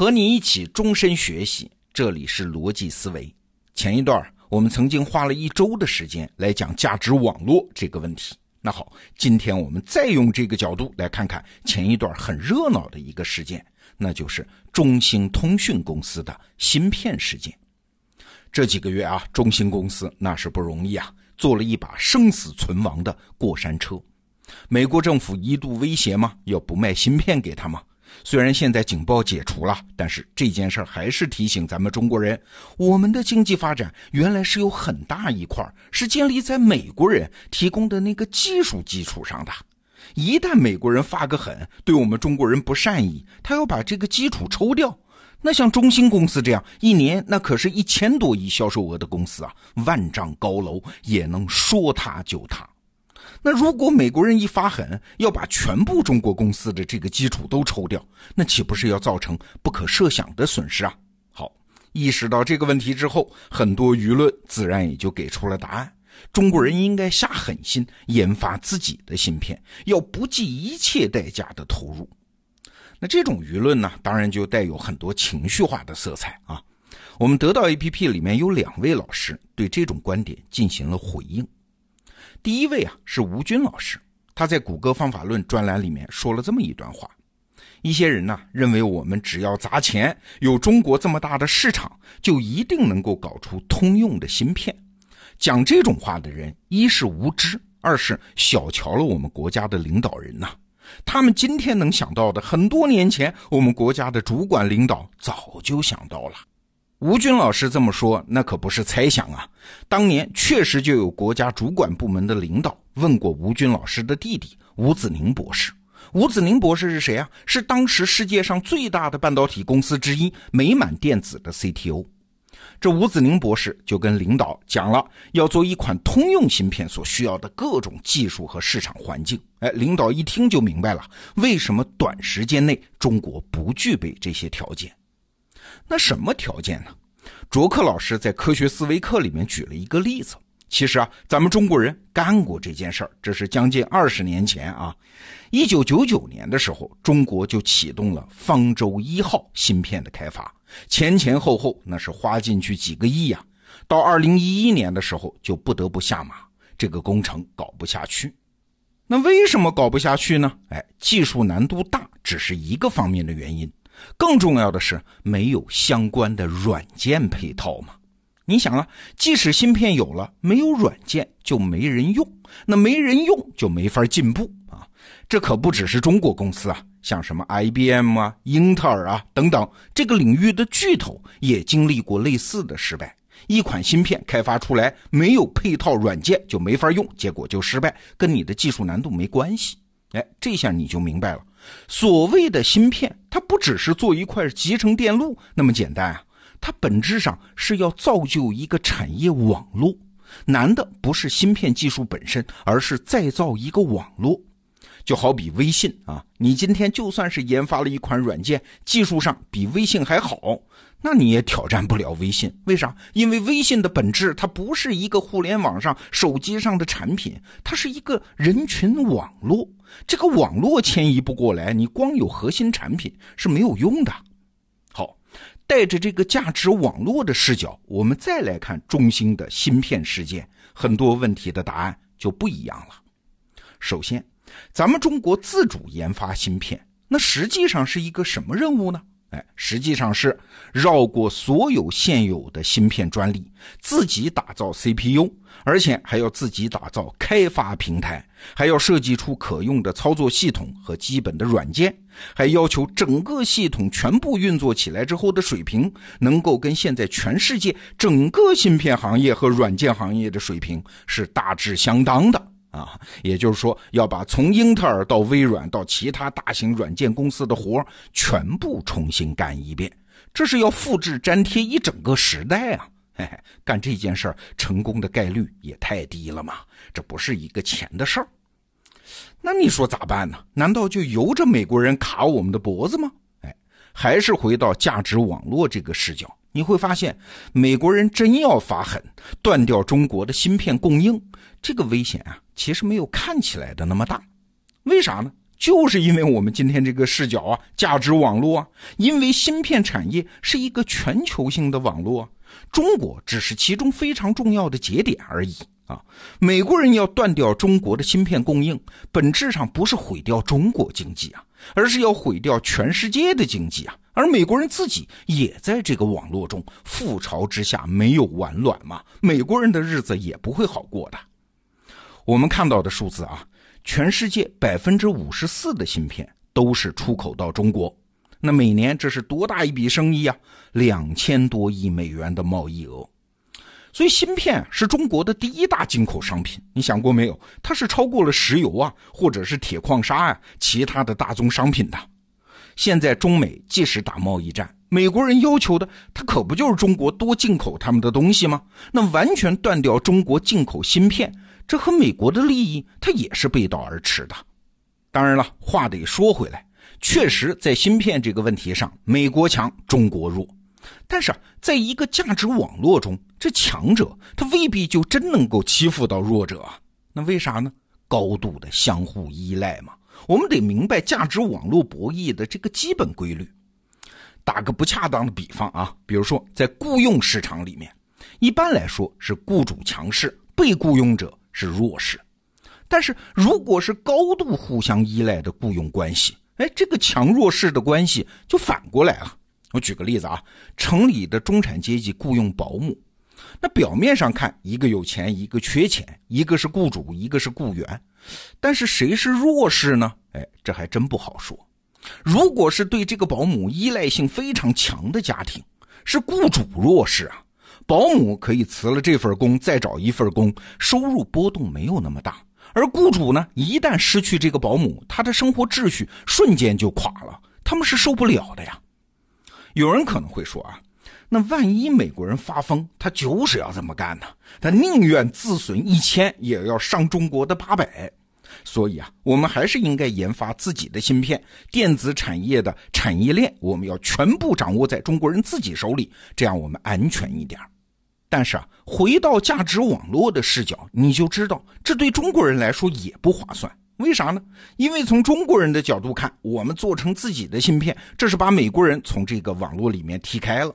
和你一起终身学习，这里是逻辑思维。前一段我们曾经花了一周的时间来讲价值网络这个问题。那好，今天我们再用这个角度来看看前一段很热闹的一个事件，那就是中兴通讯公司的芯片事件。这几个月啊，中兴公司那是不容易啊，做了一把生死存亡的过山车。美国政府一度威胁吗？要不卖芯片给他吗？虽然现在警报解除了，但是这件事儿还是提醒咱们中国人，我们的经济发展原来是有很大一块是建立在美国人提供的那个技术基础上的。一旦美国人发个狠，对我们中国人不善意，他要把这个基础抽掉，那像中兴公司这样一年那可是一千多亿销售额的公司啊，万丈高楼也能说塌就塌。那如果美国人一发狠，要把全部中国公司的这个基础都抽掉，那岂不是要造成不可设想的损失啊？好，意识到这个问题之后，很多舆论自然也就给出了答案：中国人应该下狠心研发自己的芯片，要不计一切代价的投入。那这种舆论呢，当然就带有很多情绪化的色彩啊。我们得到 APP 里面有两位老师对这种观点进行了回应。第一位啊是吴军老师，他在谷歌方法论专栏里面说了这么一段话：一些人呢认为我们只要砸钱，有中国这么大的市场，就一定能够搞出通用的芯片。讲这种话的人，一是无知，二是小瞧了我们国家的领导人呐。他们今天能想到的，很多年前我们国家的主管领导早就想到了。吴军老师这么说，那可不是猜想啊！当年确实就有国家主管部门的领导问过吴军老师的弟弟吴子宁博士。吴子宁博士是谁啊？是当时世界上最大的半导体公司之一美满电子的 CTO。这吴子宁博士就跟领导讲了，要做一款通用芯片所需要的各种技术和市场环境。哎，领导一听就明白了，为什么短时间内中国不具备这些条件。那什么条件呢？卓克老师在科学思维课里面举了一个例子。其实啊，咱们中国人干过这件事儿，这是将近二十年前啊，一九九九年的时候，中国就启动了方舟一号芯片的开发，前前后后那是花进去几个亿呀。到二零一一年的时候，就不得不下马，这个工程搞不下去。那为什么搞不下去呢？哎，技术难度大只是一个方面的原因。更重要的是，没有相关的软件配套嘛？你想啊，即使芯片有了，没有软件就没人用，那没人用就没法进步啊！这可不只是中国公司啊，像什么 IBM 啊、英特尔啊等等这个领域的巨头也经历过类似的失败。一款芯片开发出来没有配套软件就没法用，结果就失败，跟你的技术难度没关系。哎，这下你就明白了。所谓的芯片，它不只是做一块集成电路那么简单啊，它本质上是要造就一个产业网络。难的不是芯片技术本身，而是再造一个网络。就好比微信啊，你今天就算是研发了一款软件，技术上比微信还好，那你也挑战不了微信。为啥？因为微信的本质它不是一个互联网上手机上的产品，它是一个人群网络。这个网络迁移不过来，你光有核心产品是没有用的。好，带着这个价值网络的视角，我们再来看中兴的芯片事件，很多问题的答案就不一样了。首先，咱们中国自主研发芯片，那实际上是一个什么任务呢？哎，实际上是绕过所有现有的芯片专利，自己打造 CPU，而且还要自己打造开发平台，还要设计出可用的操作系统和基本的软件，还要求整个系统全部运作起来之后的水平，能够跟现在全世界整个芯片行业和软件行业的水平是大致相当的。啊，也就是说，要把从英特尔到微软到其他大型软件公司的活全部重新干一遍，这是要复制粘贴一整个时代啊！嘿嘿，干这件事儿成功的概率也太低了嘛，这不是一个钱的事儿。那你说咋办呢？难道就由着美国人卡我们的脖子吗？哎，还是回到价值网络这个视角。你会发现，美国人真要发狠，断掉中国的芯片供应，这个危险啊，其实没有看起来的那么大。为啥呢？就是因为我们今天这个视角啊，价值网络啊，因为芯片产业是一个全球性的网络，中国只是其中非常重要的节点而已啊。美国人要断掉中国的芯片供应，本质上不是毁掉中国经济啊，而是要毁掉全世界的经济啊。而美国人自己也在这个网络中，覆巢之下没有完卵嘛，美国人的日子也不会好过的。我们看到的数字啊，全世界百分之五十四的芯片都是出口到中国，那每年这是多大一笔生意啊？两千多亿美元的贸易额。所以芯片是中国的第一大进口商品，你想过没有？它是超过了石油啊，或者是铁矿砂啊，其他的大宗商品的。现在中美即使打贸易战，美国人要求的，他可不就是中国多进口他们的东西吗？那完全断掉中国进口芯片。这和美国的利益，它也是背道而驰的。当然了，话得说回来，确实在芯片这个问题上，美国强，中国弱。但是，在一个价值网络中，这强者他未必就真能够欺负到弱者啊。那为啥呢？高度的相互依赖嘛。我们得明白价值网络博弈的这个基本规律。打个不恰当的比方啊，比如说在雇佣市场里面，一般来说是雇主强势，被雇佣者。是弱势，但是如果是高度互相依赖的雇佣关系，哎，这个强弱势的关系就反过来了。我举个例子啊，城里的中产阶级雇佣保姆，那表面上看，一个有钱，一个缺钱，一个是雇主，一个是雇员，但是谁是弱势呢？哎，这还真不好说。如果是对这个保姆依赖性非常强的家庭，是雇主弱势啊。保姆可以辞了这份工，再找一份工，收入波动没有那么大。而雇主呢，一旦失去这个保姆，他的生活秩序瞬间就垮了，他们是受不了的呀。有人可能会说啊，那万一美国人发疯，他就是要这么干呢？他宁愿自损一千，也要伤中国的八百。所以啊，我们还是应该研发自己的芯片，电子产业的产业链，我们要全部掌握在中国人自己手里，这样我们安全一点。但是啊，回到价值网络的视角，你就知道这对中国人来说也不划算。为啥呢？因为从中国人的角度看，我们做成自己的芯片，这是把美国人从这个网络里面踢开了。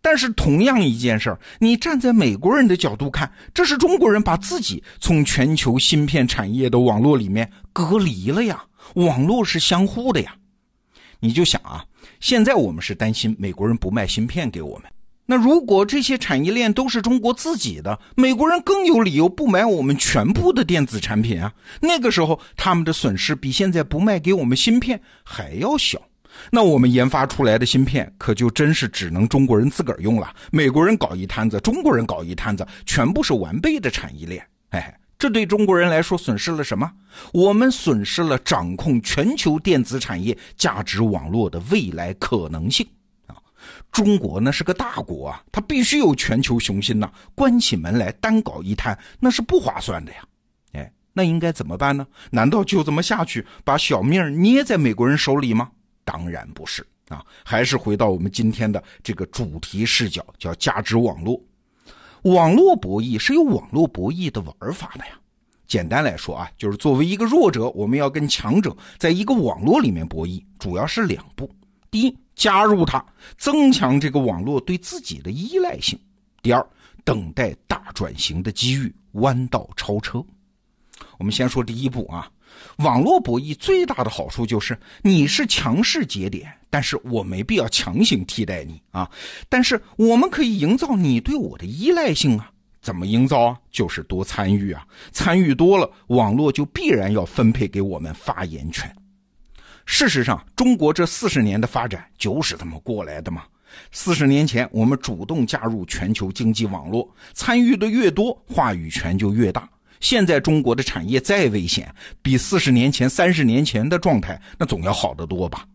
但是同样一件事儿，你站在美国人的角度看，这是中国人把自己从全球芯片产业的网络里面隔离了呀。网络是相互的呀。你就想啊，现在我们是担心美国人不卖芯片给我们。那如果这些产业链都是中国自己的，美国人更有理由不买我们全部的电子产品啊！那个时候他们的损失比现在不卖给我们芯片还要小。那我们研发出来的芯片可就真是只能中国人自个儿用了，美国人搞一摊子，中国人搞一摊子，全部是完备的产业链。哎，这对中国人来说损失了什么？我们损失了掌控全球电子产业价值网络的未来可能性。中国那是个大国啊，它必须有全球雄心呐。关起门来单搞一摊，那是不划算的呀。哎，那应该怎么办呢？难道就这么下去，把小命捏在美国人手里吗？当然不是啊，还是回到我们今天的这个主题视角，叫价值网络。网络博弈是有网络博弈的玩法的呀。简单来说啊，就是作为一个弱者，我们要跟强者在一个网络里面博弈，主要是两步。第一，加入它，增强这个网络对自己的依赖性；第二，等待大转型的机遇，弯道超车。我们先说第一步啊，网络博弈最大的好处就是你是强势节点，但是我没必要强行替代你啊，但是我们可以营造你对我的依赖性啊。怎么营造啊？就是多参与啊，参与多了，网络就必然要分配给我们发言权。事实上，中国这四十年的发展就是这么过来的嘛。四十年前，我们主动加入全球经济网络，参与的越多，话语权就越大。现在中国的产业再危险，比四十年前、三十年前的状态，那总要好得多吧？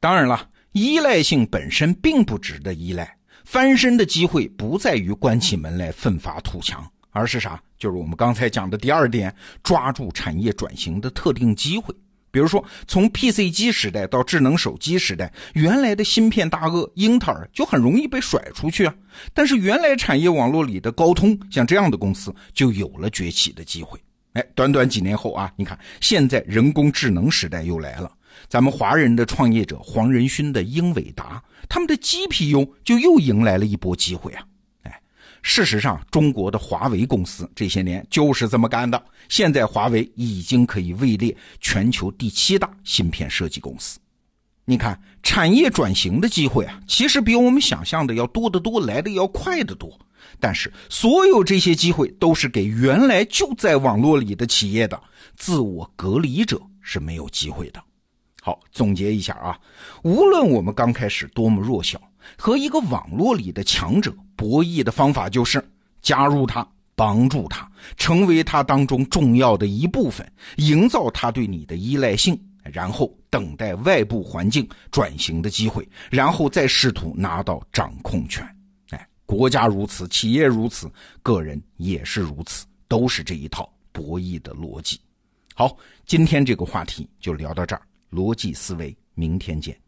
当然了，依赖性本身并不值得依赖，翻身的机会不在于关起门来奋发图强，而是啥？就是我们刚才讲的第二点，抓住产业转型的特定机会。比如说，从 PC 机时代到智能手机时代，原来的芯片大鳄英特尔就很容易被甩出去啊。但是原来产业网络里的高通，像这样的公司就有了崛起的机会。哎，短短几年后啊，你看现在人工智能时代又来了，咱们华人的创业者黄仁勋的英伟达，他们的 GPU 就又迎来了一波机会啊！事实上，中国的华为公司这些年就是这么干的。现在华为已经可以位列全球第七大芯片设计公司。你看，产业转型的机会啊，其实比我们想象的要多得多，来的要快得多。但是，所有这些机会都是给原来就在网络里的企业的，自我隔离者是没有机会的。好，总结一下啊，无论我们刚开始多么弱小，和一个网络里的强者博弈的方法就是加入他，帮助他，成为他当中重要的一部分，营造他对你的依赖性。然后等待外部环境转型的机会，然后再试图拿到掌控权。哎，国家如此，企业如此，个人也是如此，都是这一套博弈的逻辑。好，今天这个话题就聊到这儿，逻辑思维，明天见。